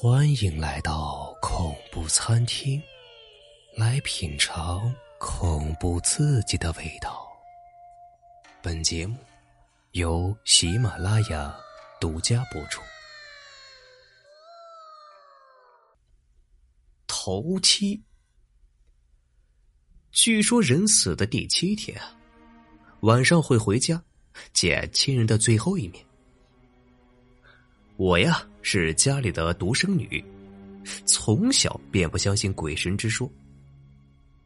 欢迎来到恐怖餐厅，来品尝恐怖刺激的味道。本节目由喜马拉雅独家播出。头七，据说人死的第七天，晚上会回家见亲人的最后一面。我呀是家里的独生女，从小便不相信鬼神之说，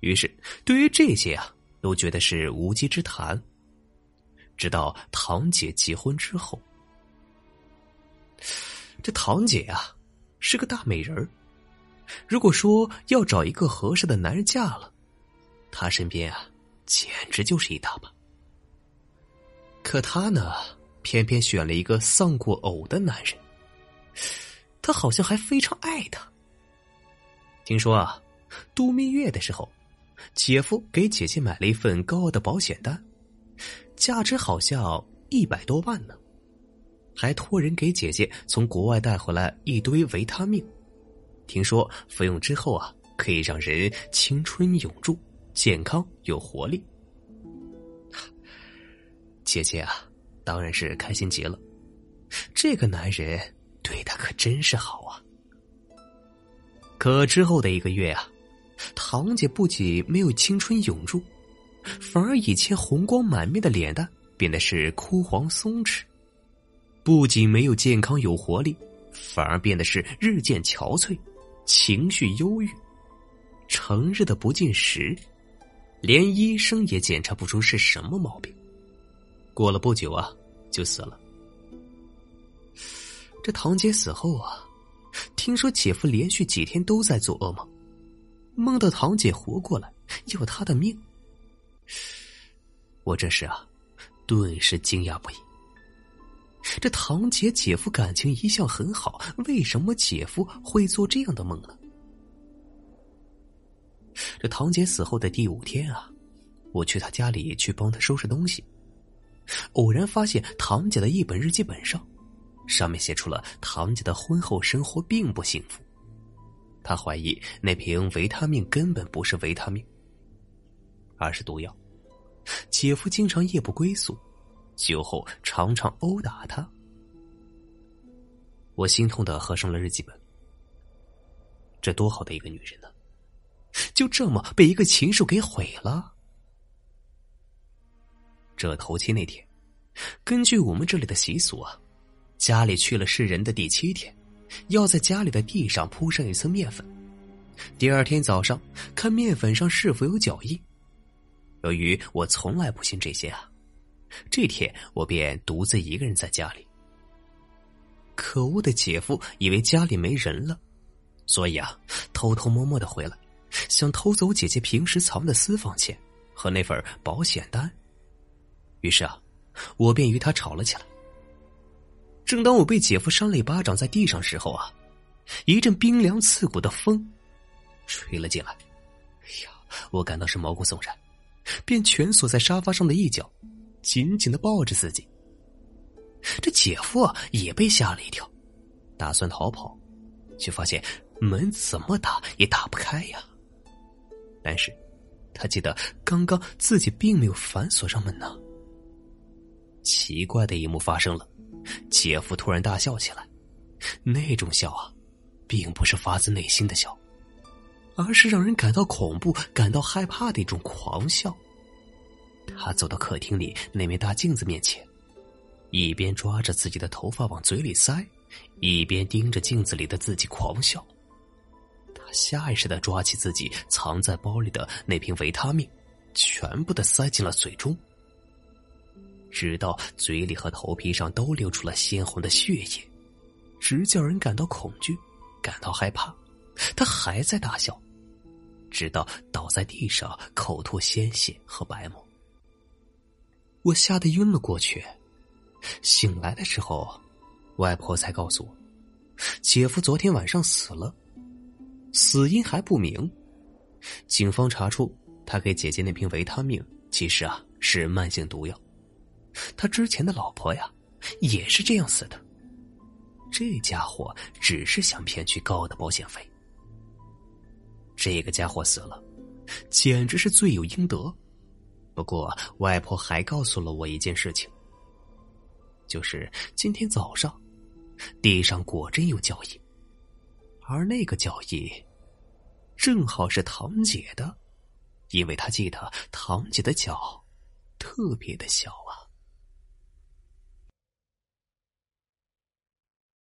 于是对于这些啊都觉得是无稽之谈。直到堂姐结婚之后，这堂姐啊是个大美人儿，如果说要找一个合适的男人嫁了，她身边啊简直就是一大把。可她呢，偏偏选了一个丧过偶的男人。他好像还非常爱她。听说啊，度蜜月的时候，姐夫给姐姐买了一份高额的保险单，价值好像一百多万呢，还托人给姐姐从国外带回来一堆维他命。听说服用之后啊，可以让人青春永驻、健康有活力。姐姐啊，当然是开心极了。这个男人。对他可真是好啊！可之后的一个月啊，堂姐不仅没有青春永驻，反而以前红光满面的脸蛋变得是枯黄松弛；不仅没有健康有活力，反而变得是日渐憔悴，情绪忧郁，成日的不进食，连医生也检查不出是什么毛病。过了不久啊，就死了。这堂姐死后啊，听说姐夫连续几天都在做噩梦，梦到堂姐活过来要他的命。我这时啊，顿时惊讶不已。这堂姐姐夫感情一向很好，为什么姐夫会做这样的梦呢？这堂姐死后的第五天啊，我去她家里去帮她收拾东西，偶然发现堂姐的一本日记本上。上面写出了堂姐的婚后生活并不幸福，他怀疑那瓶维他命根本不是维他命，而是毒药。姐夫经常夜不归宿，酒后常常殴打他。我心痛的合上了日记本。这多好的一个女人呢，就这么被一个禽兽给毁了。这头七那天，根据我们这里的习俗啊。家里去了世人的第七天，要在家里的地上铺上一层面粉。第二天早上看面粉上是否有脚印。由于我从来不信这些啊，这天我便独自一个人在家里。可恶的姐夫以为家里没人了，所以啊，偷偷摸摸的回来，想偷走姐姐平时藏的私房钱和那份保险单。于是啊，我便与他吵了起来。正当我被姐夫扇了一巴掌在地上时候啊，一阵冰凉刺骨的风吹了进来。哎呀，我感到是毛骨悚然，便蜷缩在沙发上的一角，紧紧的抱着自己。这姐夫啊也被吓了一跳，打算逃跑，却发现门怎么打也打不开呀。但是，他记得刚刚自己并没有反锁上门呢。奇怪的一幕发生了。姐夫突然大笑起来，那种笑啊，并不是发自内心的笑，而是让人感到恐怖、感到害怕的一种狂笑。他走到客厅里那面大镜子面前，一边抓着自己的头发往嘴里塞，一边盯着镜子里的自己狂笑。他下意识的抓起自己藏在包里的那瓶维他命，全部的塞进了嘴中。直到嘴里和头皮上都流出了鲜红的血液，直叫人感到恐惧，感到害怕。他还在大笑，直到倒在地上，口吐鲜血和白沫。我吓得晕了过去。醒来的时候，外婆才告诉我，姐夫昨天晚上死了，死因还不明。警方查出，他给姐姐那瓶维他命其实啊是慢性毒药。他之前的老婆呀，也是这样死的。这家伙只是想骗取高的保险费。这个家伙死了，简直是罪有应得。不过，外婆还告诉了我一件事情，就是今天早上，地上果真有脚印，而那个脚印，正好是堂姐的，因为她记得堂姐的脚特别的小啊。